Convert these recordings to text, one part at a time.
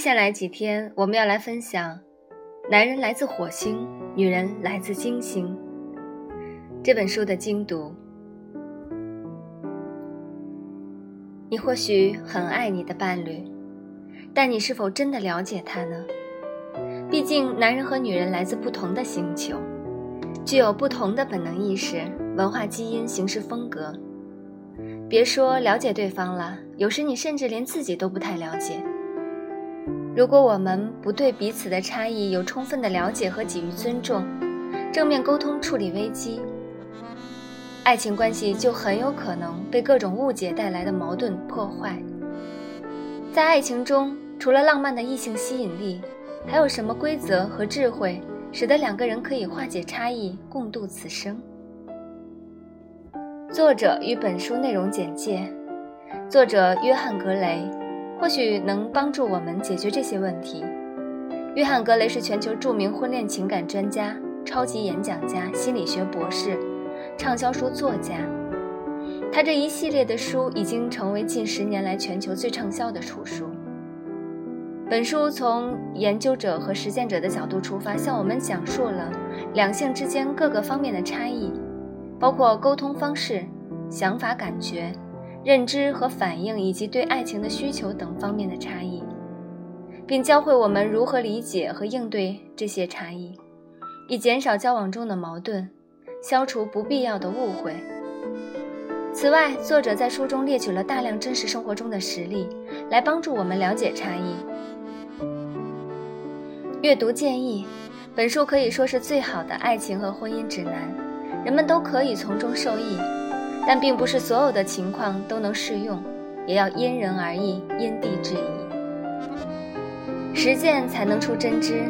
接下来几天，我们要来分享：男人来自火星，女人来自金星。这本书的精读。你或许很爱你的伴侣，但你是否真的了解他呢？毕竟，男人和女人来自不同的星球，具有不同的本能意识、文化基因、行事风格。别说了解对方了，有时你甚至连自己都不太了解。如果我们不对彼此的差异有充分的了解和给予尊重，正面沟通处理危机，爱情关系就很有可能被各种误解带来的矛盾破坏。在爱情中，除了浪漫的异性吸引力，还有什么规则和智慧，使得两个人可以化解差异，共度此生？作者与本书内容简介：作者约翰·格雷。或许能帮助我们解决这些问题。约翰·格雷是全球著名婚恋情感专家、超级演讲家、心理学博士、畅销书作家。他这一系列的书已经成为近十年来全球最畅销的图书。本书从研究者和实践者的角度出发，向我们讲述了两性之间各个方面的差异，包括沟通方式、想法、感觉。认知和反应，以及对爱情的需求等方面的差异，并教会我们如何理解和应对这些差异，以减少交往中的矛盾，消除不必要的误会。此外，作者在书中列举了大量真实生活中的实例，来帮助我们了解差异。阅读建议：本书可以说是最好的爱情和婚姻指南，人们都可以从中受益。但并不是所有的情况都能适用，也要因人而异，因地制宜。实践才能出真知，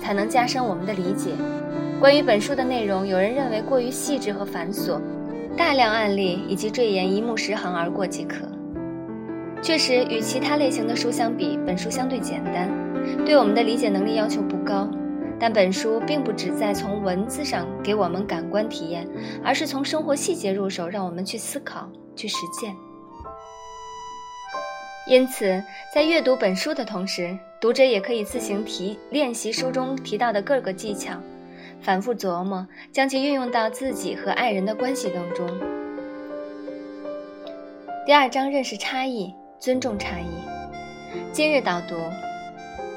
才能加深我们的理解。关于本书的内容，有人认为过于细致和繁琐，大量案例以及赘言一目十行而过即可。确实，与其他类型的书相比，本书相对简单，对我们的理解能力要求不高。但本书并不只在从文字上给我们感官体验，而是从生活细节入手，让我们去思考、去实践。因此，在阅读本书的同时，读者也可以自行提练习书中提到的各个技巧，反复琢磨，将其运用到自己和爱人的关系当中。第二章：认识差异，尊重差异。今日导读。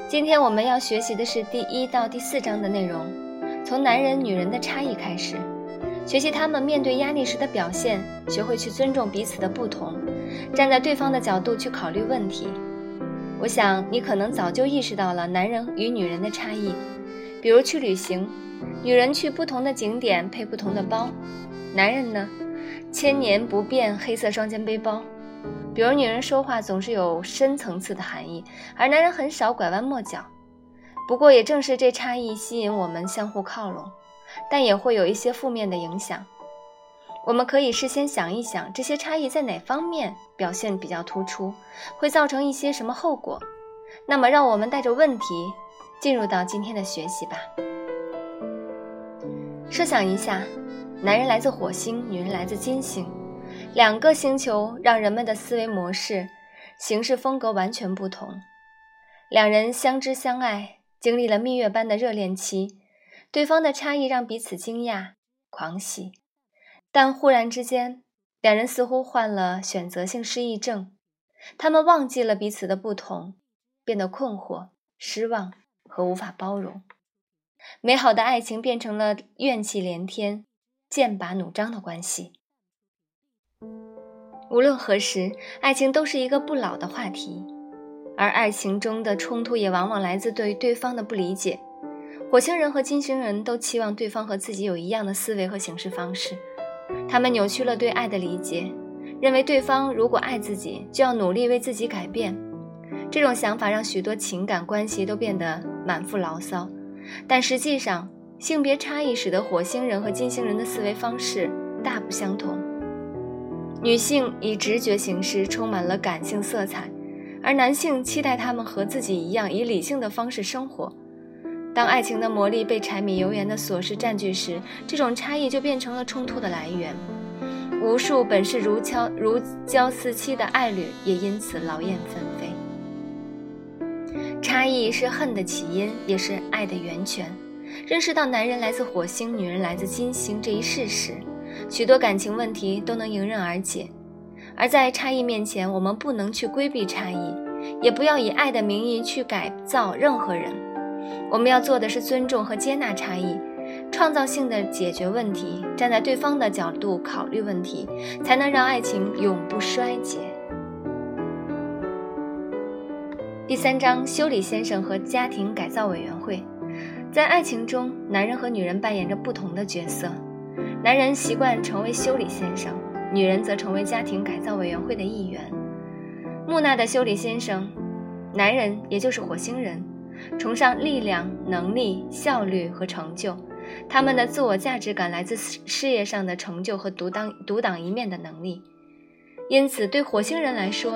今天我们要学习的是第一到第四章的内容，从男人、女人的差异开始，学习他们面对压力时的表现，学会去尊重彼此的不同，站在对方的角度去考虑问题。我想你可能早就意识到了男人与女人的差异，比如去旅行，女人去不同的景点配不同的包，男人呢，千年不变黑色双肩背包。比如，女人说话总是有深层次的含义，而男人很少拐弯抹角。不过，也正是这差异吸引我们相互靠拢，但也会有一些负面的影响。我们可以事先想一想，这些差异在哪方面表现比较突出，会造成一些什么后果。那么，让我们带着问题进入到今天的学习吧。设想一下，男人来自火星，女人来自金星。两个星球让人们的思维模式、行事风格完全不同。两人相知相爱，经历了蜜月般的热恋期，对方的差异让彼此惊讶、狂喜。但忽然之间，两人似乎患了选择性失忆症，他们忘记了彼此的不同，变得困惑、失望和无法包容。美好的爱情变成了怨气连天、剑拔弩张的关系。无论何时，爱情都是一个不老的话题，而爱情中的冲突也往往来自对对方的不理解。火星人和金星人都期望对方和自己有一样的思维和行事方式，他们扭曲了对爱的理解，认为对方如果爱自己，就要努力为自己改变。这种想法让许多情感关系都变得满腹牢骚。但实际上，性别差异使得火星人和金星人的思维方式大不相同。女性以直觉行事，充满了感性色彩，而男性期待他们和自己一样以理性的方式生活。当爱情的魔力被柴米油盐的琐事占据时，这种差异就变成了冲突的来源。无数本是如胶如胶似漆的爱侣也因此劳燕分飞。差异是恨的起因，也是爱的源泉。认识到男人来自火星，女人来自金星这一事实，许多感情问题都能迎刃而解。而在差异面前，我们不能去规避差异，也不要以爱的名义去改造任何人。我们要做的是尊重和接纳差异，创造性的解决问题，站在对方的角度考虑问题，才能让爱情永不衰竭。第三章：修理先生和家庭改造委员会。在爱情中，男人和女人扮演着不同的角色。男人习惯成为修理先生，女人则成为家庭改造委员会的一员。木讷的修理先生，男人也就是火星人，崇尚力量、能力、效率和成就。他们的自我价值感来自事业上的成就和独当独当一面的能力。因此，对火星人来说，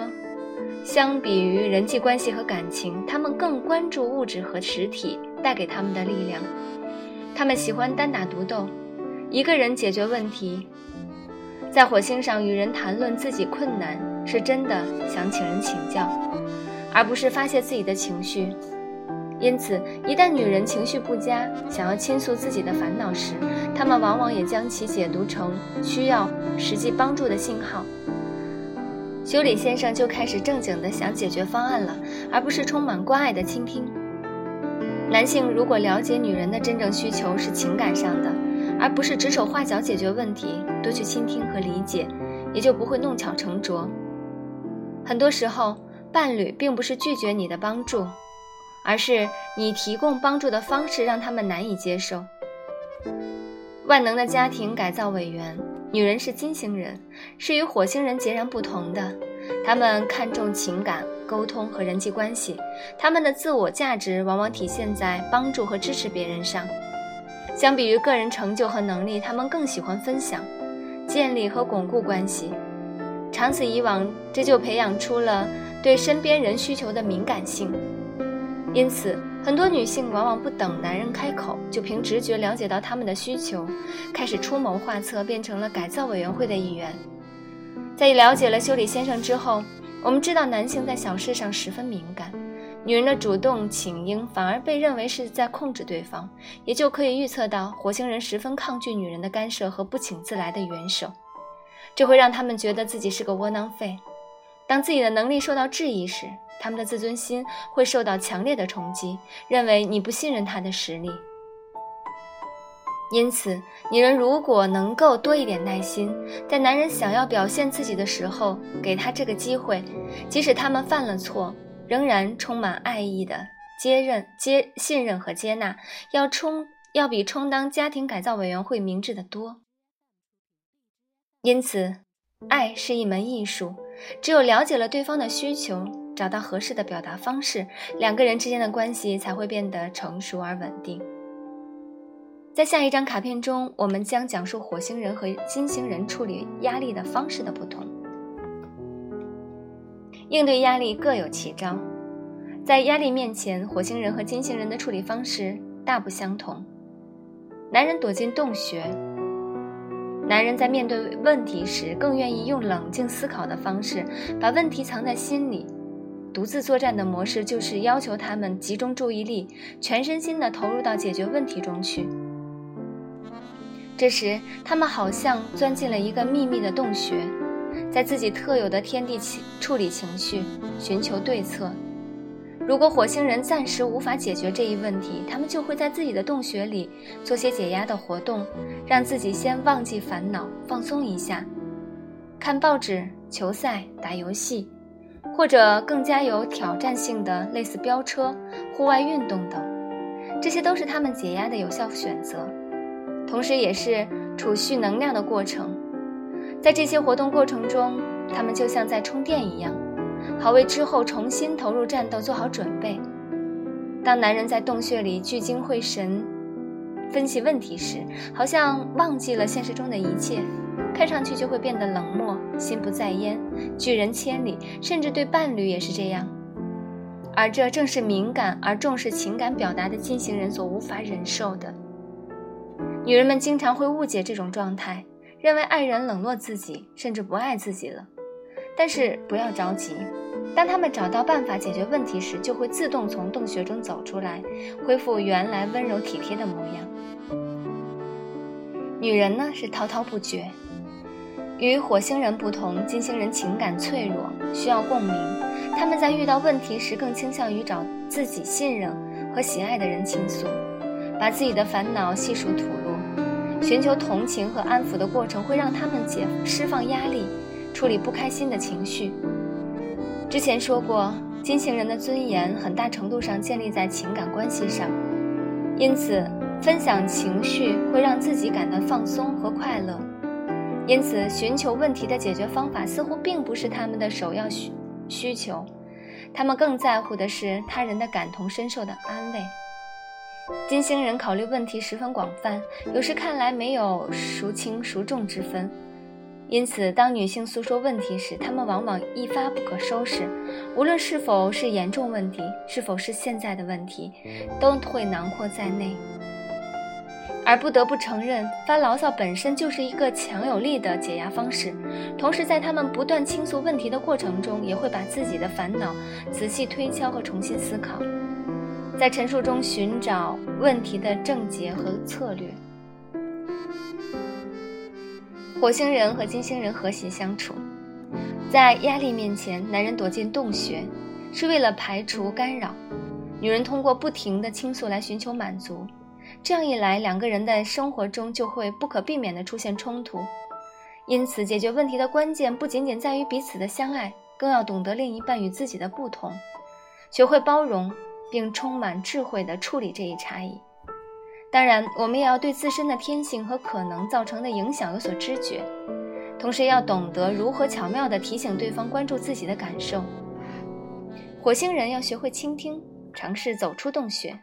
相比于人际关系和感情，他们更关注物质和实体带给他们的力量。他们喜欢单打独斗，一个人解决问题。在火星上与人谈论自己困难，是真的想请人请教，而不是发泄自己的情绪。因此，一旦女人情绪不佳，想要倾诉自己的烦恼时，他们往往也将其解读成需要实际帮助的信号。修理先生就开始正经的想解决方案了，而不是充满关爱的倾听。男性如果了解女人的真正需求是情感上的，而不是指手画脚解决问题，多去倾听和理解，也就不会弄巧成拙。很多时候，伴侣并不是拒绝你的帮助，而是你提供帮助的方式让他们难以接受。万能的家庭改造委员。女人是金星人，是与火星人截然不同的。他们看重情感、沟通和人际关系，他们的自我价值往往体现在帮助和支持别人上。相比于个人成就和能力，他们更喜欢分享、建立和巩固关系。长此以往，这就培养出了对身边人需求的敏感性。因此，很多女性往往不等男人开口，就凭直觉了解到他们的需求，开始出谋划策，变成了改造委员会的一员。在了解了修理先生之后，我们知道男性在小事上十分敏感，女人的主动请缨反而被认为是在控制对方，也就可以预测到火星人十分抗拒女人的干涉和不请自来的援手，这会让他们觉得自己是个窝囊废。当自己的能力受到质疑时，他们的自尊心会受到强烈的冲击，认为你不信任他的实力。因此，女人如果能够多一点耐心，在男人想要表现自己的时候，给他这个机会，即使他们犯了错，仍然充满爱意的接任、接信任和接纳，要充要比充当家庭改造委员会明智的多。因此，爱是一门艺术，只有了解了对方的需求。找到合适的表达方式，两个人之间的关系才会变得成熟而稳定。在下一张卡片中，我们将讲述火星人和金星人处理压力的方式的不同。应对压力各有奇招，在压力面前，火星人和金星人的处理方式大不相同。男人躲进洞穴，男人在面对问题时更愿意用冷静思考的方式把问题藏在心里。独自作战的模式就是要求他们集中注意力，全身心地投入到解决问题中去。这时，他们好像钻进了一个秘密的洞穴，在自己特有的天地情处理情绪，寻求对策。如果火星人暂时无法解决这一问题，他们就会在自己的洞穴里做些解压的活动，让自己先忘记烦恼，放松一下，看报纸、球赛、打游戏。或者更加有挑战性的，类似飙车、户外运动等，这些都是他们解压的有效选择，同时也是储蓄能量的过程。在这些活动过程中，他们就像在充电一样，好为之后重新投入战斗做好准备。当男人在洞穴里聚精会神分析问题时，好像忘记了现实中的一切。看上去就会变得冷漠、心不在焉、拒人千里，甚至对伴侣也是这样。而这正是敏感而重视情感表达的金星人所无法忍受的。女人们经常会误解这种状态，认为爱人冷落自己，甚至不爱自己了。但是不要着急，当他们找到办法解决问题时，就会自动从洞穴中走出来，恢复原来温柔体贴的模样。女人呢是滔滔不绝，与火星人不同，金星人情感脆弱，需要共鸣。他们在遇到问题时，更倾向于找自己信任和喜爱的人倾诉，把自己的烦恼细数吐露，寻求同情和安抚的过程会让他们解释放压力，处理不开心的情绪。之前说过，金星人的尊严很大程度上建立在情感关系上，因此分享情绪会让自己感到放松和快乐。因此，寻求问题的解决方法似乎并不是他们的首要需需求，他们更在乎的是他人的感同身受的安慰。金星人考虑问题十分广泛，有时看来没有孰轻孰重之分。因此，当女性诉说问题时，她们往往一发不可收拾。无论是否是严重问题，是否是现在的问题，都会囊括在内。而不得不承认，发牢骚本身就是一个强有力的解压方式。同时，在他们不断倾诉问题的过程中，也会把自己的烦恼仔细推敲和重新思考，在陈述中寻找问题的症结和策略。火星人和金星人和谐相处，在压力面前，男人躲进洞穴，是为了排除干扰；女人通过不停的倾诉来寻求满足。这样一来，两个人的生活中就会不可避免地出现冲突。因此，解决问题的关键不仅仅在于彼此的相爱，更要懂得另一半与自己的不同，学会包容，并充满智慧地处理这一差异。当然，我们也要对自身的天性和可能造成的影响有所知觉，同时要懂得如何巧妙地提醒对方关注自己的感受。火星人要学会倾听，尝试走出洞穴。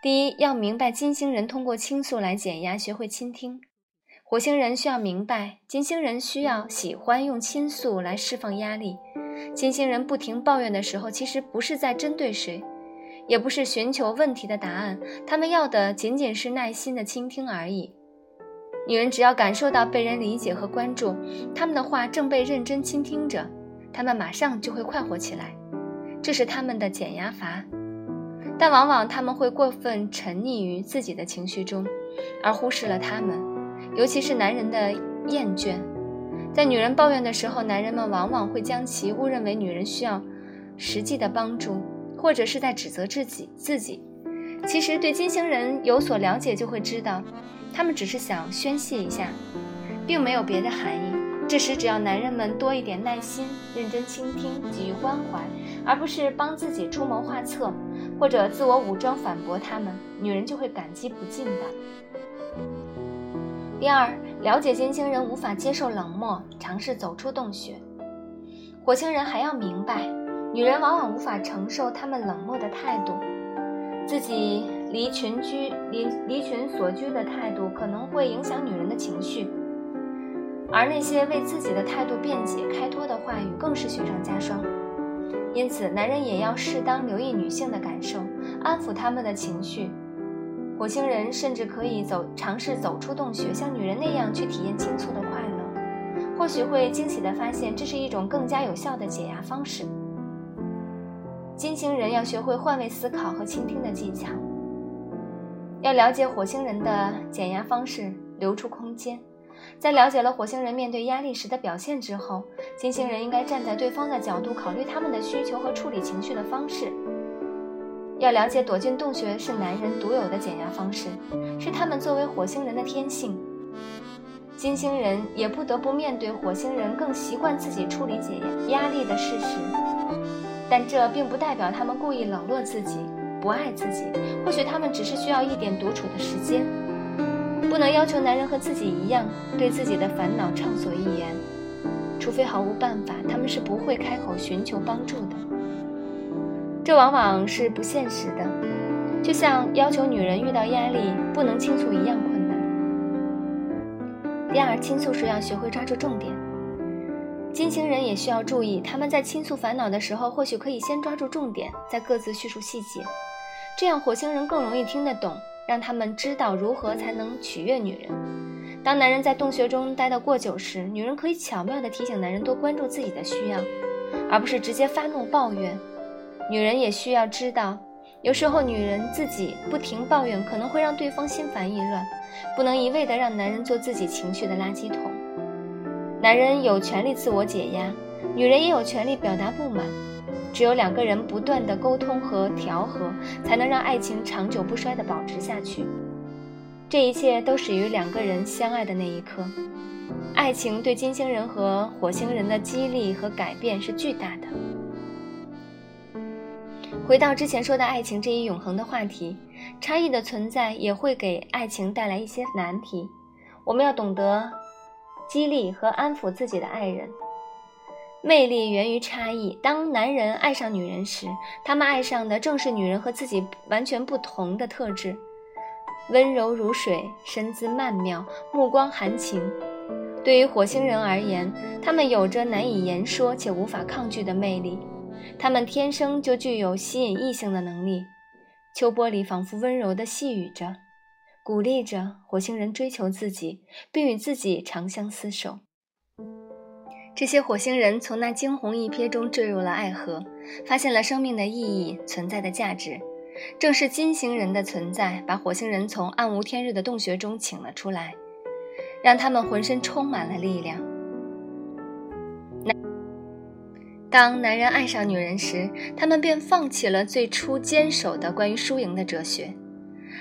第一，要明白金星人通过倾诉来减压，学会倾听；火星人需要明白金星人需要喜欢用倾诉来释放压力。金星人不停抱怨的时候，其实不是在针对谁。也不是寻求问题的答案，他们要的仅仅是耐心的倾听而已。女人只要感受到被人理解和关注，他们的话正被认真倾听着，他们马上就会快活起来，这是他们的减压阀。但往往他们会过分沉溺于自己的情绪中，而忽视了他们，尤其是男人的厌倦。在女人抱怨的时候，男人们往往会将其误认为女人需要实际的帮助。或者是在指责自己自己，其实对金星人有所了解就会知道，他们只是想宣泄一下，并没有别的含义。这时只要男人们多一点耐心，认真倾听，给予关怀，而不是帮自己出谋划策，或者自我武装反驳他们，女人就会感激不尽的。第二，了解金星人无法接受冷漠，尝试走出洞穴。火星人还要明白。女人往往无法承受他们冷漠的态度，自己离群居、离离群所居的态度可能会影响女人的情绪，而那些为自己的态度辩解、开脱的话语更是雪上加霜。因此，男人也要适当留意女性的感受，安抚他们的情绪。火星人甚至可以走尝试走出洞穴，像女人那样去体验倾诉的快乐，或许会惊喜地发现这是一种更加有效的解压方式。金星人要学会换位思考和倾听的技巧，要了解火星人的减压方式，留出空间。在了解了火星人面对压力时的表现之后，金星人应该站在对方的角度考虑他们的需求和处理情绪的方式。要了解躲进洞穴是男人独有的减压方式，是他们作为火星人的天性。金星人也不得不面对火星人更习惯自己处理解压力的事实。但这并不代表他们故意冷落自己、不爱自己。或许他们只是需要一点独处的时间。不能要求男人和自己一样对自己的烦恼畅所欲言，除非毫无办法，他们是不会开口寻求帮助的。这往往是不现实的，就像要求女人遇到压力不能倾诉一样困难。第二，倾诉时要学会抓住重点。金星人也需要注意，他们在倾诉烦恼的时候，或许可以先抓住重点，再各自叙述细节，这样火星人更容易听得懂，让他们知道如何才能取悦女人。当男人在洞穴中待得过久时，女人可以巧妙地提醒男人多关注自己的需要，而不是直接发怒抱怨。女人也需要知道，有时候女人自己不停抱怨，可能会让对方心烦意乱。不能一味的让男人做自己情绪的垃圾桶。男人有权利自我解压，女人也有权利表达不满。只有两个人不断的沟通和调和，才能让爱情长久不衰的保持下去。这一切都始于两个人相爱的那一刻。爱情对金星人和火星人的激励和改变是巨大的。回到之前说的爱情这一永恒的话题，差异的存在也会给爱情带来一些难题。我们要懂得激励和安抚自己的爱人。魅力源于差异。当男人爱上女人时，他们爱上的正是女人和自己完全不同的特质：温柔如水，身姿曼妙，目光含情。对于火星人而言，他们有着难以言说且无法抗拒的魅力。他们天生就具有吸引异性的能力。秋波里仿佛温柔地细语着，鼓励着火星人追求自己，并与自己长相厮守。这些火星人从那惊鸿一瞥中坠入了爱河，发现了生命的意义、存在的价值。正是金星人的存在，把火星人从暗无天日的洞穴中请了出来，让他们浑身充满了力量。当男人爱上女人时，他们便放弃了最初坚守的关于输赢的哲学。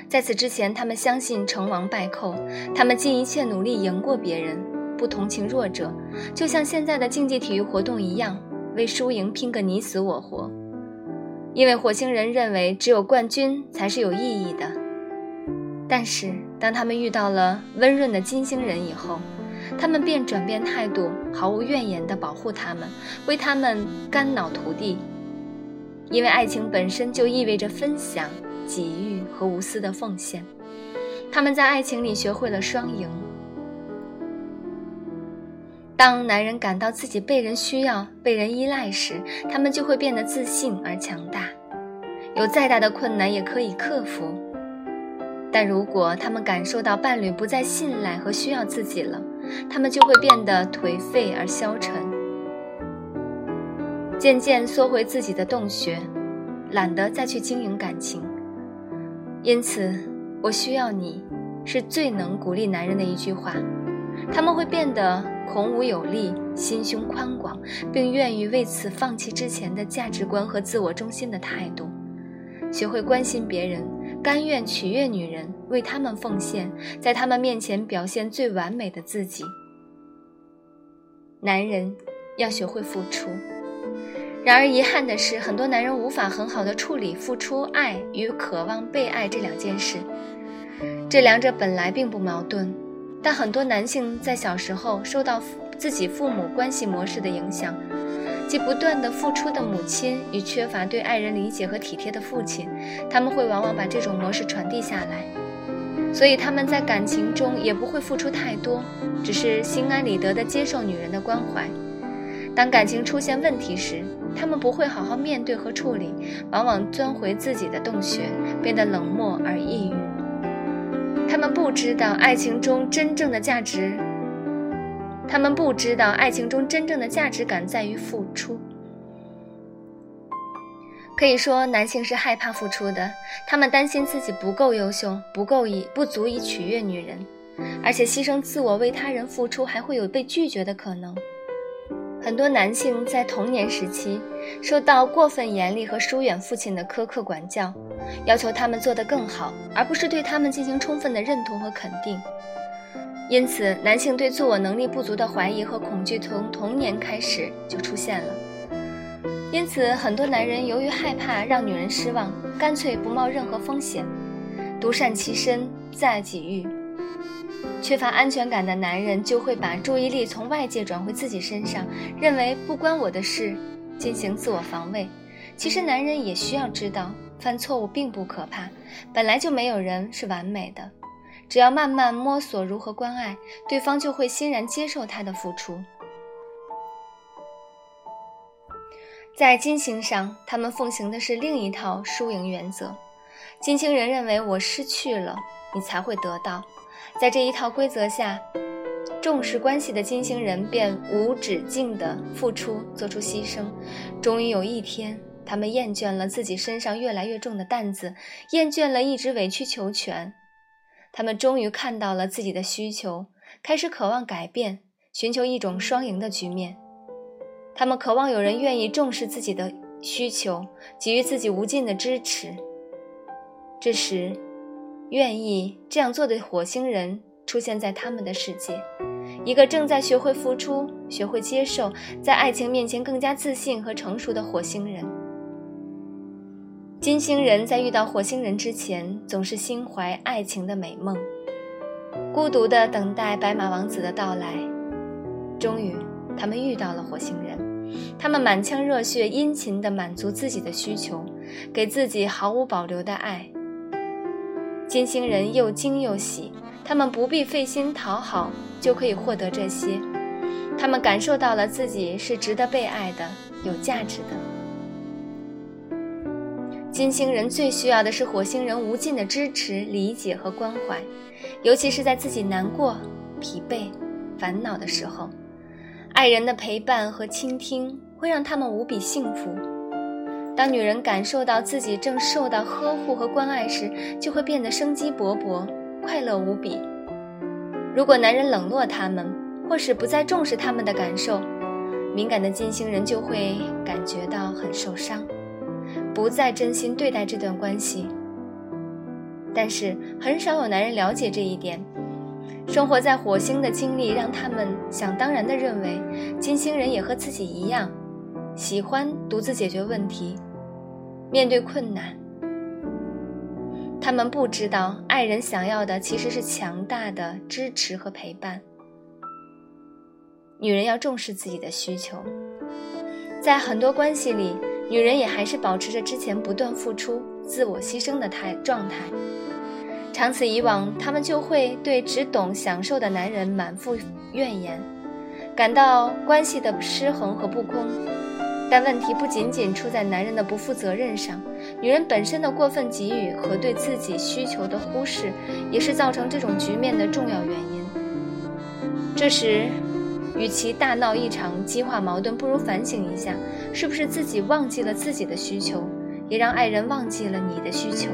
在此之前，他们相信成王败寇，他们尽一切努力赢过别人。不同情弱者，就像现在的竞技体育活动一样，为输赢拼个你死我活。因为火星人认为只有冠军才是有意义的。但是当他们遇到了温润的金星人以后，他们便转变态度，毫无怨言地保护他们，为他们肝脑涂地。因为爱情本身就意味着分享、给予和无私的奉献。他们在爱情里学会了双赢。当男人感到自己被人需要、被人依赖时，他们就会变得自信而强大，有再大的困难也可以克服。但如果他们感受到伴侣不再信赖和需要自己了，他们就会变得颓废而消沉，渐渐缩回自己的洞穴，懒得再去经营感情。因此，我需要你，是最能鼓励男人的一句话。他们会变得。孔武有力，心胸宽广，并愿意为此放弃之前的价值观和自我中心的态度，学会关心别人，甘愿取悦女人，为他们奉献，在他们面前表现最完美的自己。男人要学会付出，然而遗憾的是，很多男人无法很好的处理付出爱与渴望被爱这两件事，这两者本来并不矛盾。但很多男性在小时候受到自己父母关系模式的影响，即不断的付出的母亲与缺乏对爱人理解和体贴的父亲，他们会往往把这种模式传递下来，所以他们在感情中也不会付出太多，只是心安理得的接受女人的关怀。当感情出现问题时，他们不会好好面对和处理，往往钻回自己的洞穴，变得冷漠而抑郁。他们不知道爱情中真正的价值，他们不知道爱情中真正的价值感在于付出。可以说，男性是害怕付出的，他们担心自己不够优秀，不够以不足以取悦女人，而且牺牲自我为他人付出，还会有被拒绝的可能。很多男性在童年时期受到过分严厉和疏远父亲的苛刻管教，要求他们做得更好，而不是对他们进行充分的认同和肯定。因此，男性对自我能力不足的怀疑和恐惧从童年开始就出现了。因此，很多男人由于害怕让女人失望，干脆不冒任何风险，独善其身，自爱己欲。缺乏安全感的男人就会把注意力从外界转回自己身上，认为不关我的事，进行自我防卫。其实，男人也需要知道，犯错误并不可怕，本来就没有人是完美的。只要慢慢摸索如何关爱对方，就会欣然接受他的付出。在金星上，他们奉行的是另一套输赢原则。金星人认为，我失去了，你才会得到。在这一套规则下，重视关系的金星人便无止境地付出，做出牺牲。终于有一天，他们厌倦了自己身上越来越重的担子，厌倦了一直委曲求全。他们终于看到了自己的需求，开始渴望改变，寻求一种双赢的局面。他们渴望有人愿意重视自己的需求，给予自己无尽的支持。这时，愿意这样做的火星人出现在他们的世界，一个正在学会付出、学会接受，在爱情面前更加自信和成熟的火星人。金星人在遇到火星人之前，总是心怀爱情的美梦，孤独地等待白马王子的到来。终于，他们遇到了火星人，他们满腔热血、殷勤地满足自己的需求，给自己毫无保留的爱。金星人又惊又喜，他们不必费心讨好，就可以获得这些。他们感受到了自己是值得被爱的、有价值的。金星人最需要的是火星人无尽的支持、理解和关怀，尤其是在自己难过、疲惫、烦恼的时候，爱人的陪伴和倾听会让他们无比幸福。当女人感受到自己正受到呵护和关爱时，就会变得生机勃勃、快乐无比。如果男人冷落他们，或是不再重视他们的感受，敏感的金星人就会感觉到很受伤。不再真心对待这段关系，但是很少有男人了解这一点。生活在火星的经历让他们想当然地认为，金星人也和自己一样，喜欢独自解决问题，面对困难。他们不知道，爱人想要的其实是强大的支持和陪伴。女人要重视自己的需求，在很多关系里。女人也还是保持着之前不断付出、自我牺牲的态状态，长此以往，她们就会对只懂享受的男人满腹怨言，感到关系的失衡和不公。但问题不仅仅出在男人的不负责任上，女人本身的过分给予和对自己需求的忽视，也是造成这种局面的重要原因。这时。与其大闹一场激化矛盾，不如反省一下，是不是自己忘记了自己的需求，也让爱人忘记了你的需求。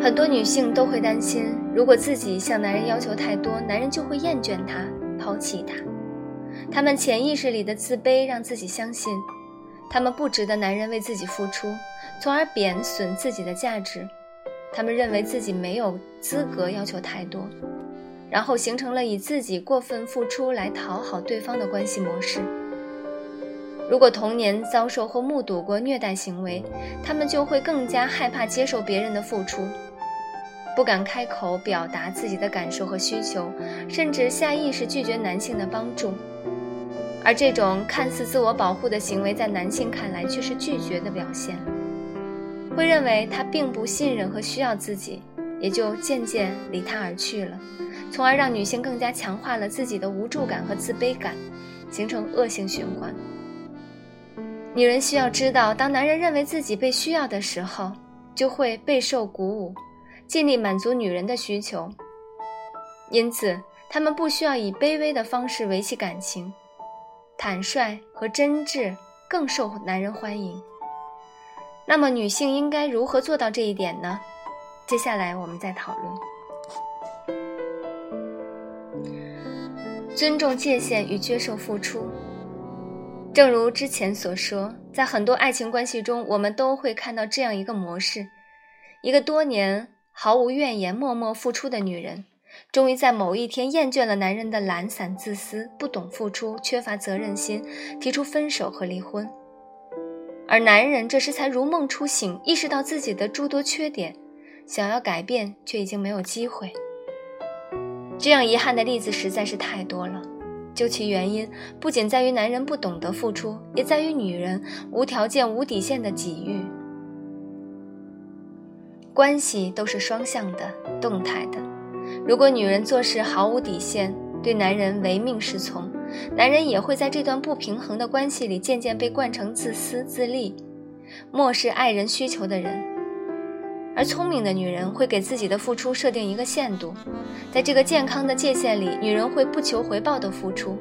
很多女性都会担心，如果自己向男人要求太多，男人就会厌倦她，抛弃她。她们潜意识里的自卑让自己相信，她们不值得男人为自己付出，从而贬损自己的价值。她们认为自己没有资格要求太多。然后形成了以自己过分付出来讨好对方的关系模式。如果童年遭受或目睹过虐待行为，他们就会更加害怕接受别人的付出，不敢开口表达自己的感受和需求，甚至下意识拒绝男性的帮助。而这种看似自我保护的行为，在男性看来却是拒绝的表现，会认为他并不信任和需要自己，也就渐渐离他而去了。从而让女性更加强化了自己的无助感和自卑感，形成恶性循环。女人需要知道，当男人认为自己被需要的时候，就会备受鼓舞，尽力满足女人的需求。因此，他们不需要以卑微的方式维系感情，坦率和真挚更受男人欢迎。那么，女性应该如何做到这一点呢？接下来我们再讨论。尊重界限与接受付出。正如之前所说，在很多爱情关系中，我们都会看到这样一个模式：一个多年毫无怨言、默默付出的女人，终于在某一天厌倦了男人的懒散、自私、不懂付出、缺乏责任心，提出分手和离婚。而男人这时才如梦初醒，意识到自己的诸多缺点，想要改变，却已经没有机会。这样遗憾的例子实在是太多了。究其原因，不仅在于男人不懂得付出，也在于女人无条件、无底线的给予。关系都是双向的、动态的。如果女人做事毫无底线，对男人唯命是从，男人也会在这段不平衡的关系里渐渐被惯成自私自利、漠视爱人需求的人。而聪明的女人会给自己的付出设定一个限度，在这个健康的界限里，女人会不求回报的付出，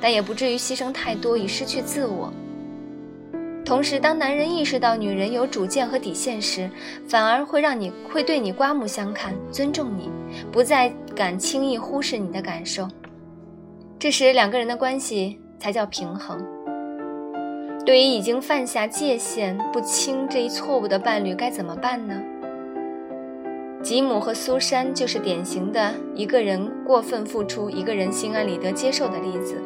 但也不至于牺牲太多以失去自我。同时，当男人意识到女人有主见和底线时，反而会让你会对你刮目相看，尊重你，不再敢轻易忽视你的感受。这时，两个人的关系才叫平衡。对于已经犯下界限不清这一错误的伴侣，该怎么办呢？吉姆和苏珊就是典型的一个人过分付出，一个人心安理得接受的例子。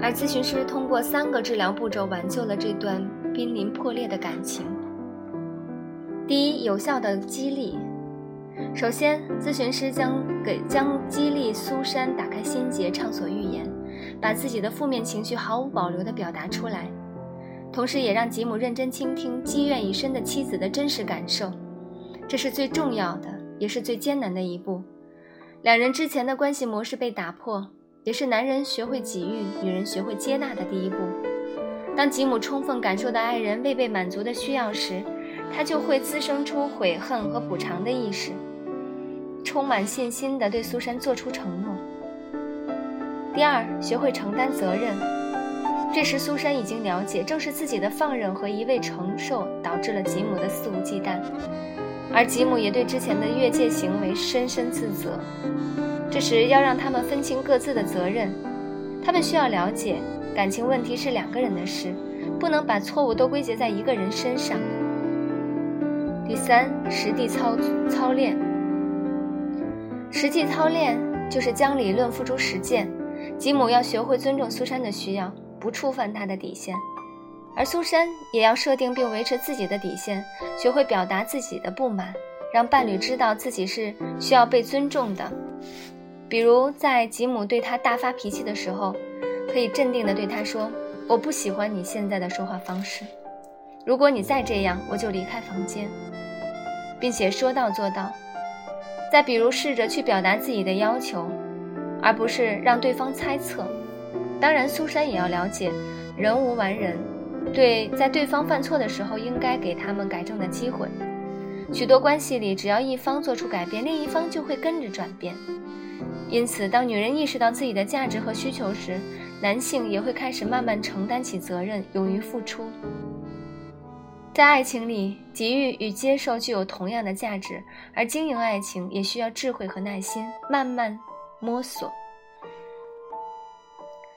而咨询师通过三个治疗步骤挽救了这段濒临破裂的感情。第一，有效的激励。首先，咨询师将给将激励苏珊打开心结，畅所欲言，把自己的负面情绪毫无保留地表达出来，同时也让吉姆认真倾听积怨已深的妻子的真实感受。这是最重要的，也是最艰难的一步。两人之前的关系模式被打破，也是男人学会给予、女人学会接纳的第一步。当吉姆充分感受到爱人未被满足的需要时，他就会滋生出悔恨和补偿的意识，充满信心地对苏珊做出承诺。第二，学会承担责任。这时，苏珊已经了解，正是自己的放任和一味承受，导致了吉姆的肆无忌惮。而吉姆也对之前的越界行为深深自责。这时要让他们分清各自的责任，他们需要了解，感情问题是两个人的事，不能把错误都归结在一个人身上。第三，实地操操练。实际操练就是将理论付诸实践。吉姆要学会尊重苏珊的需要，不触犯她的底线。而苏珊也要设定并维持自己的底线，学会表达自己的不满，让伴侣知道自己是需要被尊重的。比如，在吉姆对他大发脾气的时候，可以镇定地对他说：“我不喜欢你现在的说话方式，如果你再这样，我就离开房间。”并且说到做到。再比如，试着去表达自己的要求，而不是让对方猜测。当然，苏珊也要了解，人无完人。对，在对方犯错的时候，应该给他们改正的机会。许多关系里，只要一方做出改变，另一方就会跟着转变。因此，当女人意识到自己的价值和需求时，男性也会开始慢慢承担起责任，勇于付出。在爱情里，给予与接受具有同样的价值，而经营爱情也需要智慧和耐心，慢慢摸索、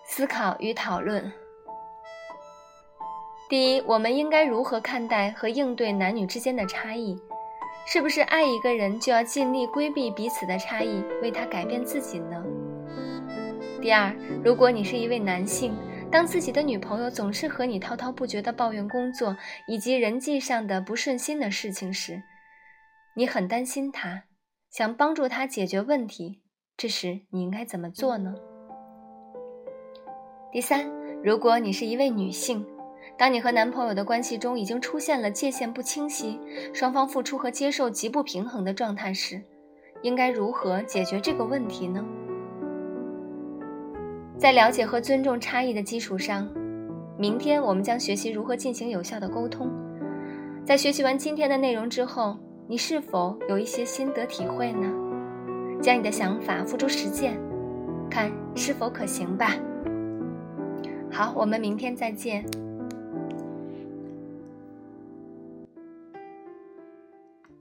思考与讨论。第一，我们应该如何看待和应对男女之间的差异？是不是爱一个人就要尽力规避彼此的差异，为他改变自己呢？第二，如果你是一位男性，当自己的女朋友总是和你滔滔不绝地抱怨工作以及人际上的不顺心的事情时，你很担心她，想帮助她解决问题，这时你应该怎么做呢？第三，如果你是一位女性，当你和男朋友的关系中已经出现了界限不清晰、双方付出和接受极不平衡的状态时，应该如何解决这个问题呢？在了解和尊重差异的基础上，明天我们将学习如何进行有效的沟通。在学习完今天的内容之后，你是否有一些心得体会呢？将你的想法付诸实践，看是否可行吧。好，我们明天再见。